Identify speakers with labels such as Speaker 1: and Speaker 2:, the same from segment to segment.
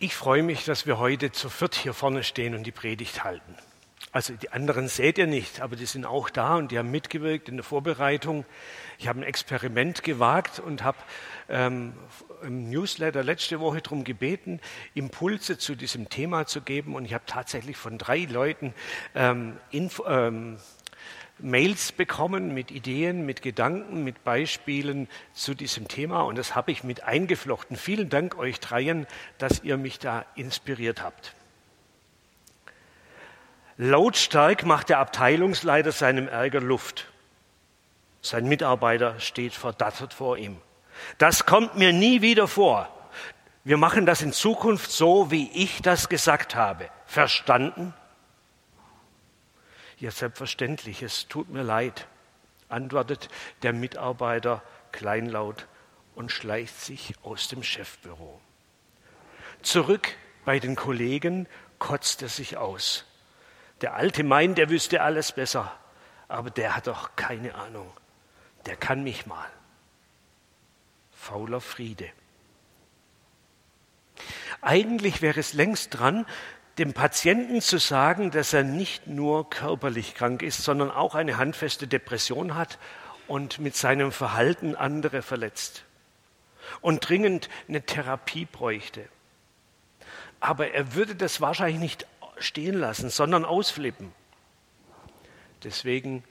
Speaker 1: Ich freue mich, dass wir heute zu viert hier vorne stehen und die Predigt halten. Also die anderen seht ihr nicht, aber die sind auch da und die haben mitgewirkt in der Vorbereitung. Ich habe ein Experiment gewagt und habe ähm, im Newsletter letzte Woche darum gebeten, Impulse zu diesem Thema zu geben. Und ich habe tatsächlich von drei Leuten ähm, Info, ähm, Mails bekommen mit Ideen, mit Gedanken, mit Beispielen zu diesem Thema und das habe ich mit eingeflochten. Vielen Dank euch dreien, dass ihr mich da inspiriert habt. Lautstark macht der Abteilungsleiter seinem Ärger Luft. Sein Mitarbeiter steht verdattert vor ihm. Das kommt mir nie wieder vor. Wir machen das in Zukunft so, wie ich das gesagt habe. Verstanden? Ja, selbstverständlich, es tut mir leid, antwortet der Mitarbeiter kleinlaut und schleicht sich aus dem Chefbüro. Zurück bei den Kollegen kotzt er sich aus. Der Alte meint, er wüsste alles besser, aber der hat doch keine Ahnung. Der kann mich mal. Fauler Friede. Eigentlich wäre es längst dran, dem Patienten zu sagen, dass er nicht nur körperlich krank ist, sondern auch eine handfeste Depression hat und mit seinem Verhalten andere verletzt und dringend eine Therapie bräuchte. Aber er würde das wahrscheinlich nicht stehen lassen, sondern ausflippen. Deswegen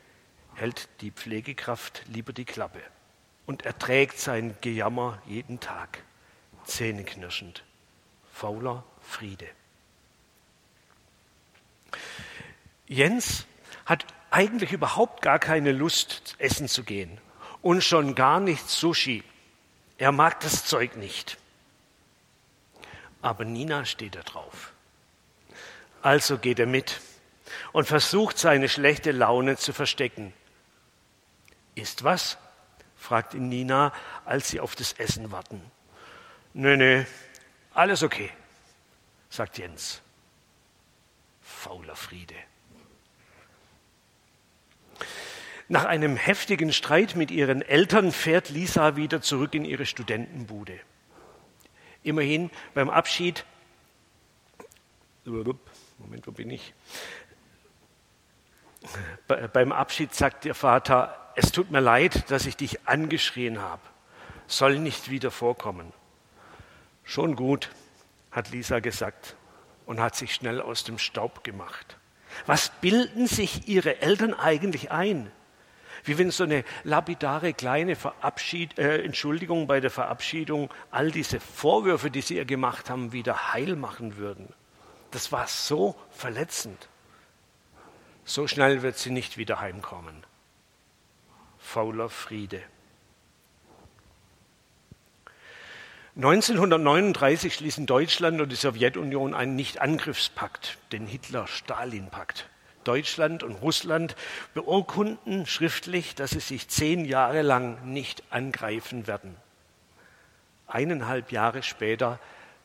Speaker 1: hält die Pflegekraft lieber die Klappe und erträgt sein Gejammer jeden Tag, zähneknirschend, fauler Friede. Jens hat eigentlich überhaupt gar keine Lust, essen zu gehen und schon gar nicht Sushi. Er mag das Zeug nicht. Aber Nina steht da drauf. Also geht er mit und versucht seine schlechte Laune zu verstecken. Ist was? fragt ihn Nina, als sie auf das Essen warten. Nö, nö, alles okay, sagt Jens. Fauler Friede. Nach einem heftigen Streit mit ihren Eltern fährt Lisa wieder zurück in ihre Studentenbude. Immerhin beim Abschied, Moment, wo bin ich? Beim Abschied sagt ihr Vater, es tut mir leid, dass ich dich angeschrien habe. Soll nicht wieder vorkommen. Schon gut, hat Lisa gesagt und hat sich schnell aus dem Staub gemacht. Was bilden sich ihre Eltern eigentlich ein? Wie wenn so eine lapidare kleine Verabschied, äh, Entschuldigung bei der Verabschiedung all diese Vorwürfe, die sie ihr gemacht haben, wieder heil machen würden. Das war so verletzend. So schnell wird sie nicht wieder heimkommen. Fauler Friede. 1939 schließen Deutschland und die Sowjetunion einen Nichtangriffspakt, den Hitler-Stalin-Pakt. Deutschland und Russland beurkunden schriftlich, dass sie sich zehn Jahre lang nicht angreifen werden. Eineinhalb Jahre später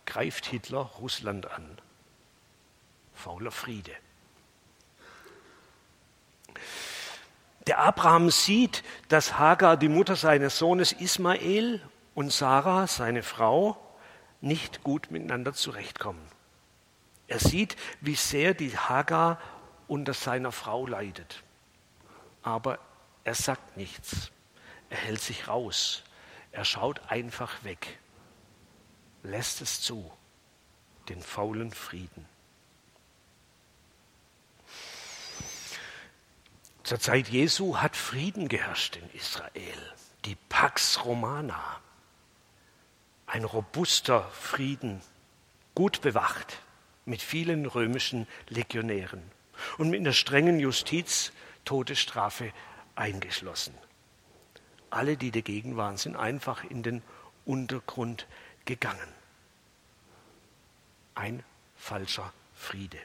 Speaker 1: greift Hitler Russland an. Fauler Friede. Der Abraham sieht, dass Hagar, die Mutter seines Sohnes Ismael, und Sarah, seine Frau, nicht gut miteinander zurechtkommen. Er sieht, wie sehr die Hagar unter seiner Frau leidet. Aber er sagt nichts. Er hält sich raus. Er schaut einfach weg. Lässt es zu. Den faulen Frieden. Zur Zeit Jesu hat Frieden geherrscht in Israel. Die Pax Romana. Ein robuster Frieden, gut bewacht, mit vielen römischen Legionären und mit einer strengen Justiz Todesstrafe eingeschlossen. Alle, die dagegen waren, sind einfach in den Untergrund gegangen. Ein falscher Friede.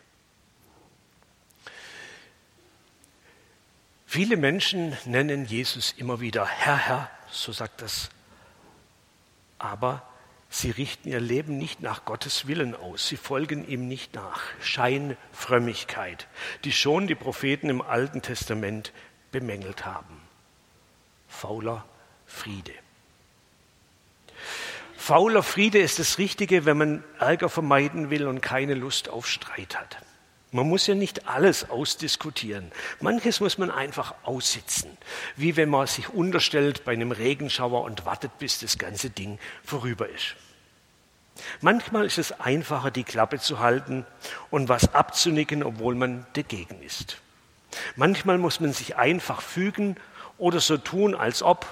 Speaker 1: Viele Menschen nennen Jesus immer wieder Herr, Herr, so sagt das. Aber Sie richten ihr Leben nicht nach Gottes Willen aus. Sie folgen ihm nicht nach. Scheinfrömmigkeit, die schon die Propheten im Alten Testament bemängelt haben. Fauler Friede. Fauler Friede ist das Richtige, wenn man Ärger vermeiden will und keine Lust auf Streit hat. Man muss ja nicht alles ausdiskutieren. Manches muss man einfach aussitzen, wie wenn man sich unterstellt bei einem Regenschauer und wartet, bis das ganze Ding vorüber ist. Manchmal ist es einfacher, die Klappe zu halten und was abzunicken, obwohl man dagegen ist. Manchmal muss man sich einfach fügen oder so tun, als ob,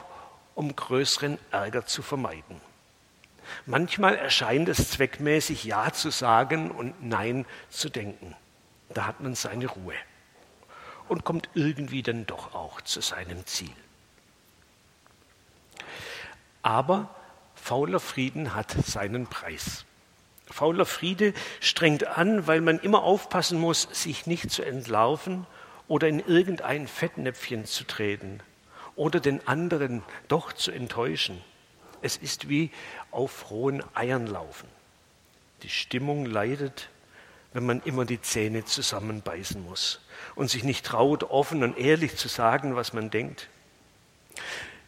Speaker 1: um größeren Ärger zu vermeiden. Manchmal erscheint es zweckmäßig, Ja zu sagen und Nein zu denken. Da hat man seine Ruhe und kommt irgendwie dann doch auch zu seinem Ziel. Aber fauler Frieden hat seinen Preis. Fauler Friede strengt an, weil man immer aufpassen muss, sich nicht zu entlarven oder in irgendein Fettnäpfchen zu treten oder den anderen doch zu enttäuschen. Es ist wie auf rohen Eiern laufen. Die Stimmung leidet, wenn man immer die Zähne zusammenbeißen muss und sich nicht traut, offen und ehrlich zu sagen, was man denkt.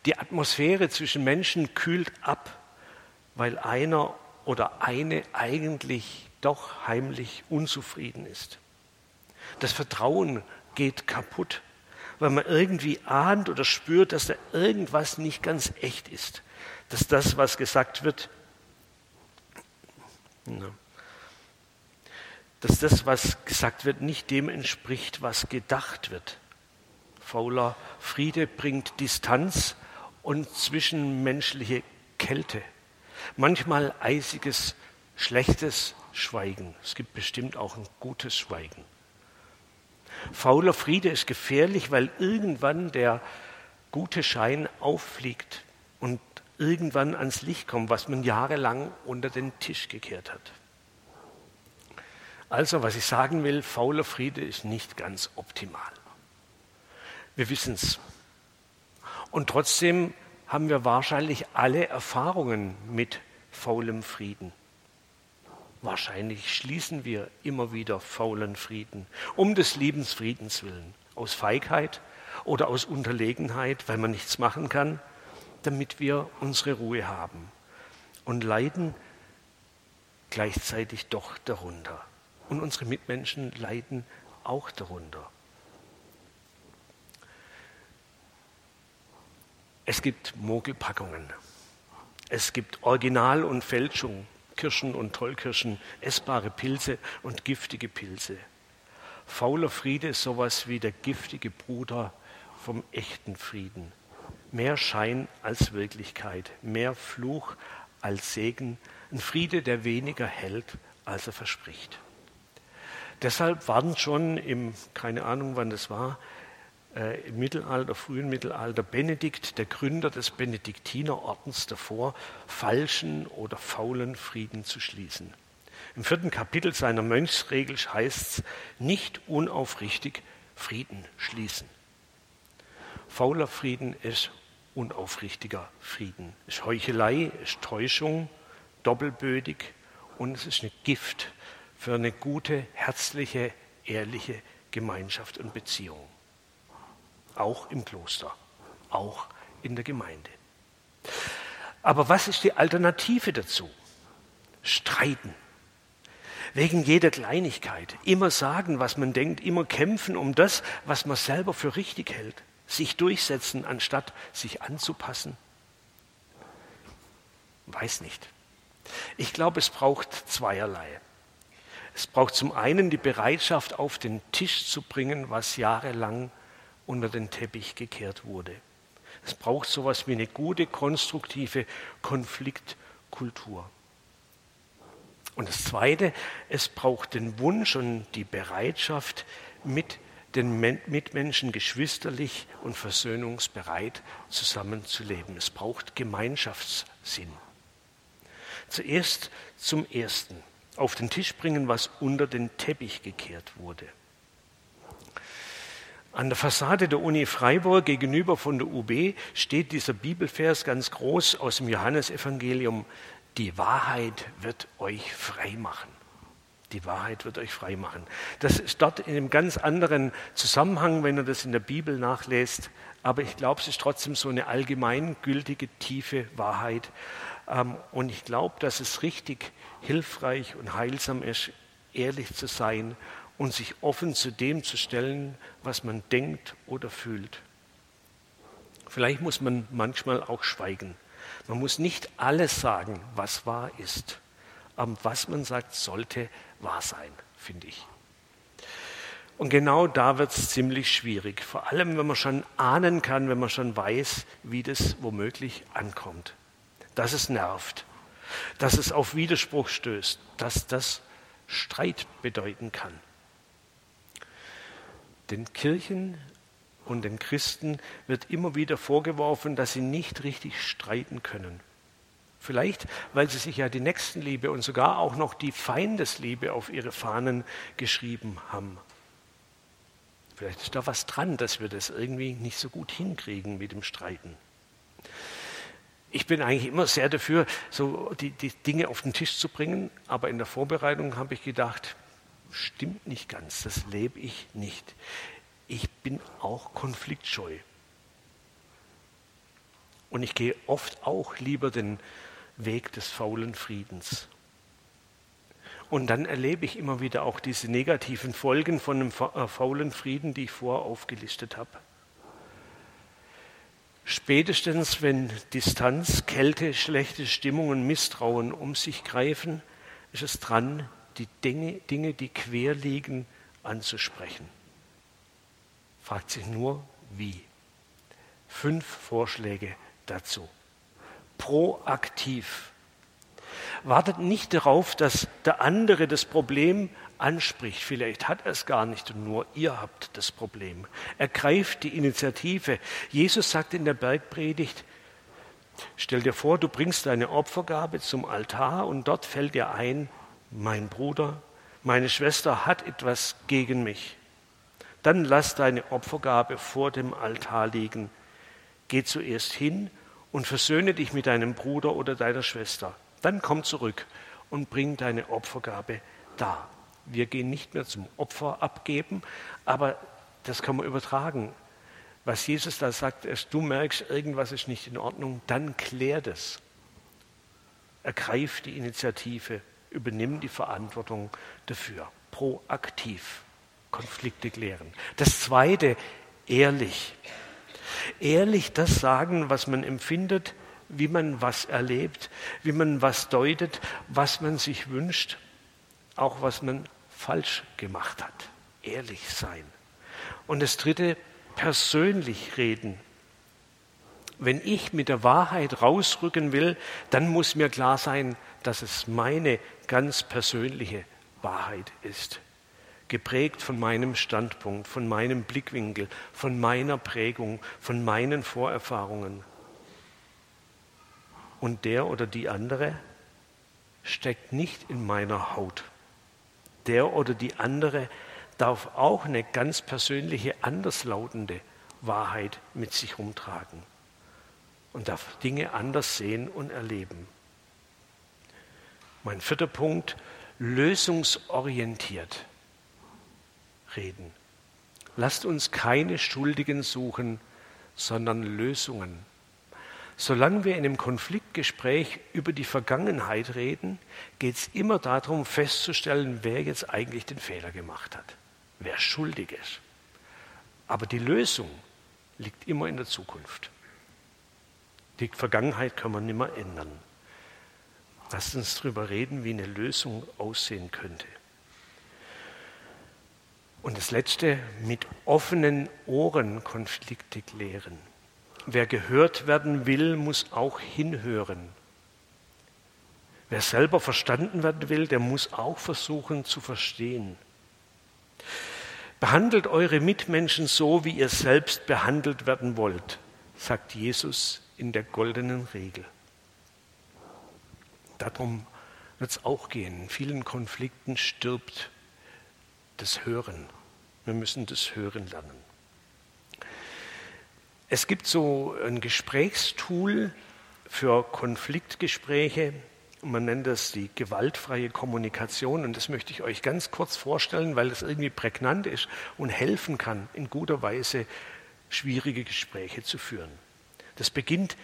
Speaker 1: Die Atmosphäre zwischen Menschen kühlt ab, weil einer oder eine eigentlich doch heimlich unzufrieden ist. Das Vertrauen geht kaputt, weil man irgendwie ahnt oder spürt, dass da irgendwas nicht ganz echt ist, dass das, was gesagt wird, dass das, was gesagt wird, nicht dem entspricht, was gedacht wird. Fauler Friede bringt Distanz und zwischenmenschliche Kälte. Manchmal eisiges, schlechtes Schweigen. Es gibt bestimmt auch ein gutes Schweigen. Fauler Friede ist gefährlich, weil irgendwann der gute Schein auffliegt und irgendwann ans Licht kommt, was man jahrelang unter den Tisch gekehrt hat. Also, was ich sagen will, fauler Friede ist nicht ganz optimal. Wir wissen es. Und trotzdem haben wir wahrscheinlich alle Erfahrungen mit faulem Frieden. Wahrscheinlich schließen wir immer wieder faulen Frieden, um des Lebensfriedens willen, aus Feigheit oder aus Unterlegenheit, weil man nichts machen kann, damit wir unsere Ruhe haben und leiden gleichzeitig doch darunter. Und unsere Mitmenschen leiden auch darunter. Es gibt Mogelpackungen. Es gibt Original und Fälschung. Kirschen und Tollkirschen, essbare Pilze und giftige Pilze. Fauler Friede ist sowas wie der giftige Bruder vom echten Frieden. Mehr Schein als Wirklichkeit, mehr Fluch als Segen, ein Friede, der weniger hält, als er verspricht. Deshalb waren schon im, keine Ahnung wann das war, äh, im Mittelalter, frühen Mittelalter, Benedikt, der Gründer des Benediktinerordens, davor, falschen oder faulen Frieden zu schließen. Im vierten Kapitel seiner Mönchsregel heißt es, nicht unaufrichtig Frieden schließen. Fauler Frieden ist unaufrichtiger Frieden. Es ist Heuchelei, es ist Täuschung, doppelbödig und es ist ein Gift für eine gute, herzliche, ehrliche Gemeinschaft und Beziehung auch im Kloster, auch in der Gemeinde. Aber was ist die Alternative dazu? Streiten. Wegen jeder Kleinigkeit. Immer sagen, was man denkt, immer kämpfen um das, was man selber für richtig hält. Sich durchsetzen, anstatt sich anzupassen. Weiß nicht. Ich glaube, es braucht zweierlei. Es braucht zum einen die Bereitschaft, auf den Tisch zu bringen, was jahrelang unter den Teppich gekehrt wurde. Es braucht so etwas wie eine gute, konstruktive Konfliktkultur. Und das Zweite, es braucht den Wunsch und die Bereitschaft, mit den Mitmenschen geschwisterlich und versöhnungsbereit zusammenzuleben. Es braucht Gemeinschaftssinn. Zuerst zum Ersten. Auf den Tisch bringen, was unter den Teppich gekehrt wurde. An der Fassade der Uni Freiburg gegenüber von der UB steht dieser Bibelvers ganz groß aus dem Johannesevangelium. Die Wahrheit wird euch frei machen. Die Wahrheit wird euch frei machen. Das ist dort in einem ganz anderen Zusammenhang, wenn ihr das in der Bibel nachlest. Aber ich glaube, es ist trotzdem so eine allgemeingültige, tiefe Wahrheit. Ähm, und ich glaube, dass es richtig hilfreich und heilsam ist, ehrlich zu sein und sich offen zu dem zu stellen, was man denkt oder fühlt. Vielleicht muss man manchmal auch schweigen. Man muss nicht alles sagen, was wahr ist. Aber was man sagt, sollte wahr sein, finde ich. Und genau da wird es ziemlich schwierig, vor allem wenn man schon ahnen kann, wenn man schon weiß, wie das womöglich ankommt. Dass es nervt, dass es auf Widerspruch stößt, dass das Streit bedeuten kann. Den Kirchen und den Christen wird immer wieder vorgeworfen, dass sie nicht richtig streiten können. Vielleicht, weil sie sich ja die Nächstenliebe und sogar auch noch die Feindesliebe auf ihre Fahnen geschrieben haben. Vielleicht ist da was dran, dass wir das irgendwie nicht so gut hinkriegen mit dem Streiten. Ich bin eigentlich immer sehr dafür, so die, die Dinge auf den Tisch zu bringen, aber in der Vorbereitung habe ich gedacht, stimmt nicht ganz, das lebe ich nicht. Ich bin auch konfliktscheu. Und ich gehe oft auch lieber den Weg des faulen Friedens. Und dann erlebe ich immer wieder auch diese negativen Folgen von dem äh, faulen Frieden, die ich vorher aufgelistet habe. Spätestens, wenn Distanz, Kälte, schlechte Stimmung und Misstrauen um sich greifen, ist es dran, die Dinge, Dinge, die quer liegen, anzusprechen. Fragt sich nur, wie. Fünf Vorschläge dazu proaktiv. Wartet nicht darauf, dass der andere das Problem anspricht. Vielleicht hat er es gar nicht und nur ihr habt das Problem. Ergreift die Initiative. Jesus sagt in der Bergpredigt, stell dir vor, du bringst deine Opfergabe zum Altar und dort fällt dir ein, mein Bruder, meine Schwester hat etwas gegen mich. Dann lass deine Opfergabe vor dem Altar liegen. Geh zuerst hin und versöhne dich mit deinem Bruder oder deiner Schwester. Dann komm zurück und bring deine Opfergabe da. Wir gehen nicht mehr zum Opfer abgeben, aber das kann man übertragen. Was Jesus da sagt, ist, du merkst, irgendwas ist nicht in Ordnung, dann klär das. Ergreif die Initiative, übernimm die Verantwortung dafür. Proaktiv Konflikte klären. Das zweite, ehrlich ehrlich das sagen, was man empfindet, wie man was erlebt, wie man was deutet, was man sich wünscht, auch was man falsch gemacht hat. Ehrlich sein. Und das Dritte, persönlich reden. Wenn ich mit der Wahrheit rausrücken will, dann muss mir klar sein, dass es meine ganz persönliche Wahrheit ist geprägt von meinem Standpunkt, von meinem Blickwinkel, von meiner Prägung, von meinen Vorerfahrungen. Und der oder die andere steckt nicht in meiner Haut. Der oder die andere darf auch eine ganz persönliche, anderslautende Wahrheit mit sich rumtragen und darf Dinge anders sehen und erleben. Mein vierter Punkt, lösungsorientiert reden. Lasst uns keine Schuldigen suchen, sondern Lösungen. Solange wir in einem Konfliktgespräch über die Vergangenheit reden, geht es immer darum, festzustellen, wer jetzt eigentlich den Fehler gemacht hat, wer schuldig ist. Aber die Lösung liegt immer in der Zukunft. Die Vergangenheit kann man nicht mehr ändern. Lasst uns darüber reden, wie eine Lösung aussehen könnte. Und das Letzte, mit offenen Ohren Konflikte klären. Wer gehört werden will, muss auch hinhören. Wer selber verstanden werden will, der muss auch versuchen zu verstehen. Behandelt eure Mitmenschen so, wie ihr selbst behandelt werden wollt, sagt Jesus in der goldenen Regel. Darum wird es auch gehen. In vielen Konflikten stirbt das Hören. Wir müssen das Hören lernen. Es gibt so ein Gesprächstool für Konfliktgespräche, Man nennt das die gewaltfreie Kommunikation und das möchte ich euch ganz kurz vorstellen, weil das irgendwie prägnant ist und helfen kann, in guter Weise schwierige Gespräche zu führen. Das beginnt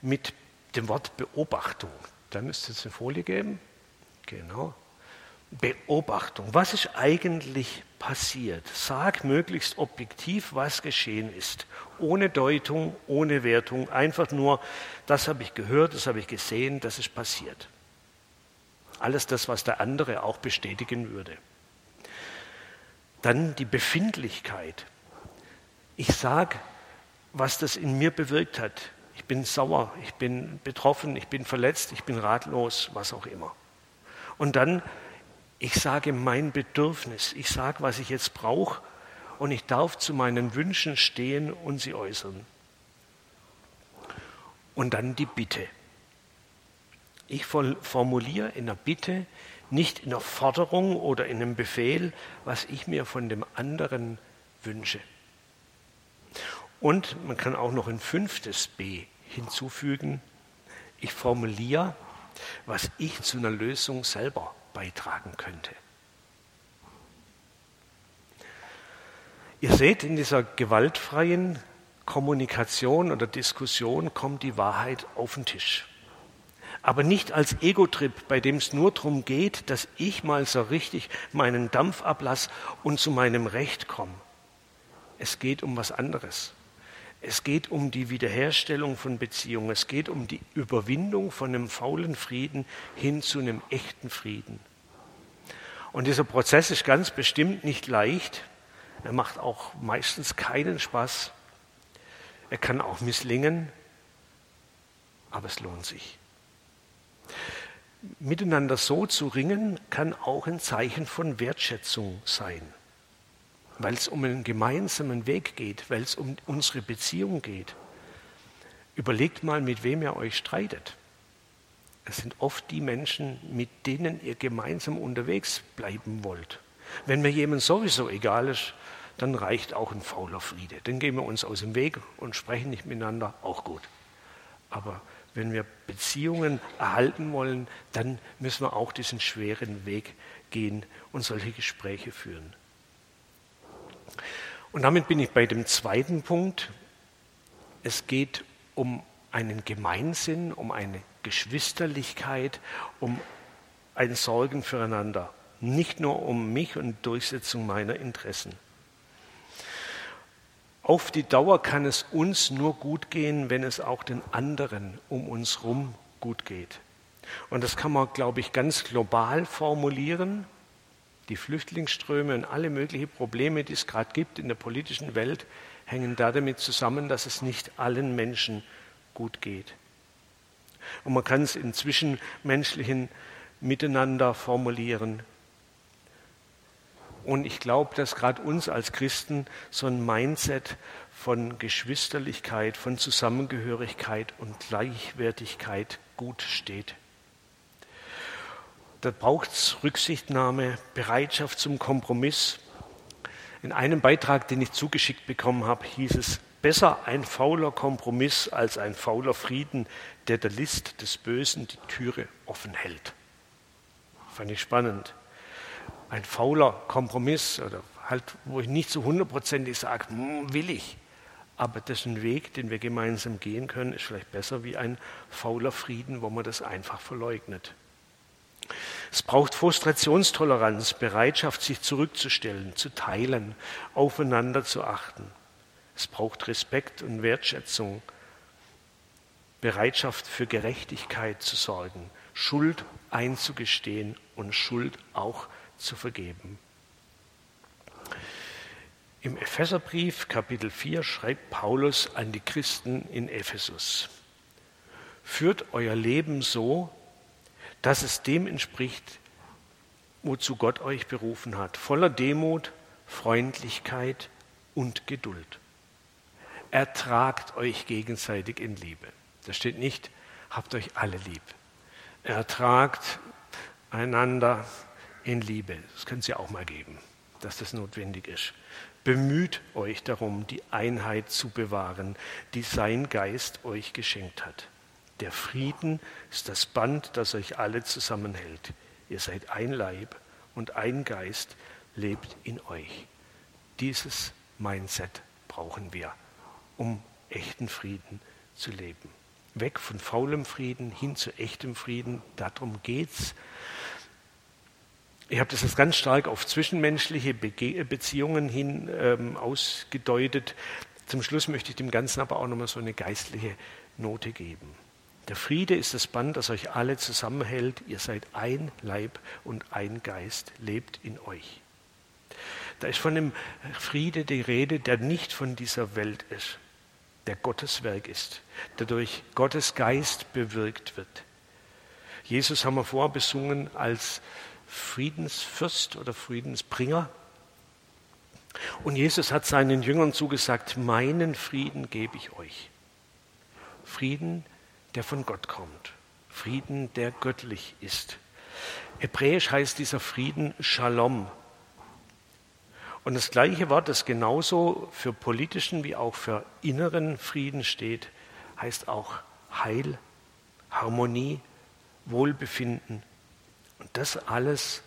Speaker 1: mit dem Wort Beobachtung. Da müsste es eine Folie geben. Genau. Beobachtung. Was ist eigentlich passiert? Sag möglichst objektiv, was geschehen ist. Ohne Deutung, ohne Wertung. Einfach nur, das habe ich gehört, das habe ich gesehen, das ist passiert. Alles das, was der andere auch bestätigen würde. Dann die Befindlichkeit. Ich sage, was das in mir bewirkt hat. Ich bin sauer, ich bin betroffen, ich bin verletzt, ich bin ratlos, was auch immer. Und dann, ich sage mein Bedürfnis, ich sage, was ich jetzt brauche und ich darf zu meinen Wünschen stehen und sie äußern. Und dann die Bitte. Ich formuliere in der Bitte, nicht in der Forderung oder in einem Befehl, was ich mir von dem anderen wünsche. Und man kann auch noch ein fünftes B hinzufügen. Ich formuliere, was ich zu einer Lösung selber beitragen könnte. Ihr seht, in dieser gewaltfreien Kommunikation oder Diskussion kommt die Wahrheit auf den Tisch. Aber nicht als Ego-Trip, bei dem es nur darum geht, dass ich mal so richtig meinen Dampf ablasse und zu meinem Recht komme. Es geht um was anderes. Es geht um die Wiederherstellung von Beziehungen. Es geht um die Überwindung von einem faulen Frieden hin zu einem echten Frieden. Und dieser Prozess ist ganz bestimmt nicht leicht. Er macht auch meistens keinen Spaß. Er kann auch misslingen, aber es lohnt sich. Miteinander so zu ringen, kann auch ein Zeichen von Wertschätzung sein weil es um einen gemeinsamen Weg geht, weil es um unsere Beziehung geht. Überlegt mal, mit wem ihr euch streitet. Es sind oft die Menschen, mit denen ihr gemeinsam unterwegs bleiben wollt. Wenn mir jemand sowieso egal ist, dann reicht auch ein fauler Friede. Dann gehen wir uns aus dem Weg und sprechen nicht miteinander, auch gut. Aber wenn wir Beziehungen erhalten wollen, dann müssen wir auch diesen schweren Weg gehen und solche Gespräche führen. Und damit bin ich bei dem zweiten Punkt. Es geht um einen Gemeinsinn, um eine Geschwisterlichkeit, um ein Sorgen füreinander, nicht nur um mich und Durchsetzung meiner Interessen. Auf die Dauer kann es uns nur gut gehen, wenn es auch den anderen um uns herum gut geht. Und das kann man, glaube ich, ganz global formulieren die Flüchtlingsströme und alle möglichen Probleme, die es gerade gibt in der politischen Welt, hängen damit zusammen, dass es nicht allen Menschen gut geht. Und man kann es in zwischenmenschlichen Miteinander formulieren. Und ich glaube, dass gerade uns als Christen so ein Mindset von Geschwisterlichkeit, von Zusammengehörigkeit und Gleichwertigkeit gut steht. Da braucht es Rücksichtnahme, Bereitschaft zum Kompromiss. In einem Beitrag, den ich zugeschickt bekommen habe, hieß es, besser ein fauler Kompromiss als ein fauler Frieden, der der List des Bösen die Türe offen hält. Fand ich spannend. Ein fauler Kompromiss, oder halt, wo ich nicht so hundertprozentig sage, hm, will ich. Aber das ist ein Weg, den wir gemeinsam gehen können, ist vielleicht besser wie ein fauler Frieden, wo man das einfach verleugnet. Es braucht Frustrationstoleranz, Bereitschaft, sich zurückzustellen, zu teilen, aufeinander zu achten. Es braucht Respekt und Wertschätzung, Bereitschaft für Gerechtigkeit zu sorgen, Schuld einzugestehen und Schuld auch zu vergeben. Im Epheserbrief Kapitel 4 schreibt Paulus an die Christen in Ephesus. Führt euer Leben so, dass es dem entspricht, wozu Gott euch berufen hat, voller Demut, Freundlichkeit und Geduld. Ertragt euch gegenseitig in Liebe. Da steht nicht, habt euch alle lieb. Ertragt einander in Liebe. Das können Sie auch mal geben, dass das notwendig ist. Bemüht euch darum, die Einheit zu bewahren, die sein Geist euch geschenkt hat. Der Frieden ist das Band, das euch alle zusammenhält. Ihr seid ein Leib und ein Geist lebt in euch. Dieses Mindset brauchen wir, um echten Frieden zu leben. Weg von faulem Frieden hin zu echtem Frieden, darum geht's. Ich habe das jetzt ganz stark auf zwischenmenschliche Beziehungen hin ähm, ausgedeutet. Zum Schluss möchte ich dem Ganzen aber auch nochmal so eine geistliche Note geben. Der Friede ist das Band, das euch alle zusammenhält. Ihr seid ein Leib und ein Geist, lebt in euch. Da ist von dem Friede die Rede, der nicht von dieser Welt ist, der Gottes Werk ist, der durch Gottes Geist bewirkt wird. Jesus haben wir vorher besungen als Friedensfürst oder Friedensbringer. Und Jesus hat seinen Jüngern zugesagt, meinen Frieden gebe ich euch. Frieden, der von Gott kommt. Frieden, der göttlich ist. Hebräisch heißt dieser Frieden Shalom. Und das gleiche Wort, das genauso für politischen wie auch für inneren Frieden steht, heißt auch Heil, Harmonie, Wohlbefinden. Und das alles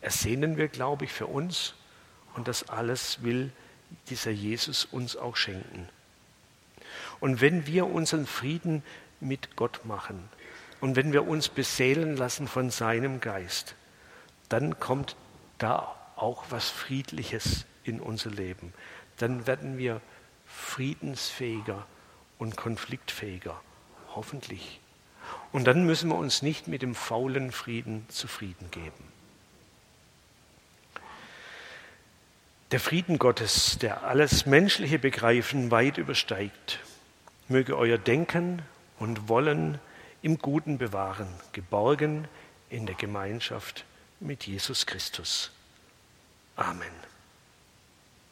Speaker 1: ersehnen wir, glaube ich, für uns. Und das alles will dieser Jesus uns auch schenken. Und wenn wir unseren Frieden mit Gott machen und wenn wir uns beseelen lassen von seinem Geist, dann kommt da auch was Friedliches in unser Leben. Dann werden wir friedensfähiger und konfliktfähiger, hoffentlich. Und dann müssen wir uns nicht mit dem faulen Frieden zufrieden geben. Der Frieden Gottes, der alles menschliche Begreifen weit übersteigt, möge euer Denken und Wollen im Guten bewahren, geborgen in der Gemeinschaft mit Jesus Christus. Amen.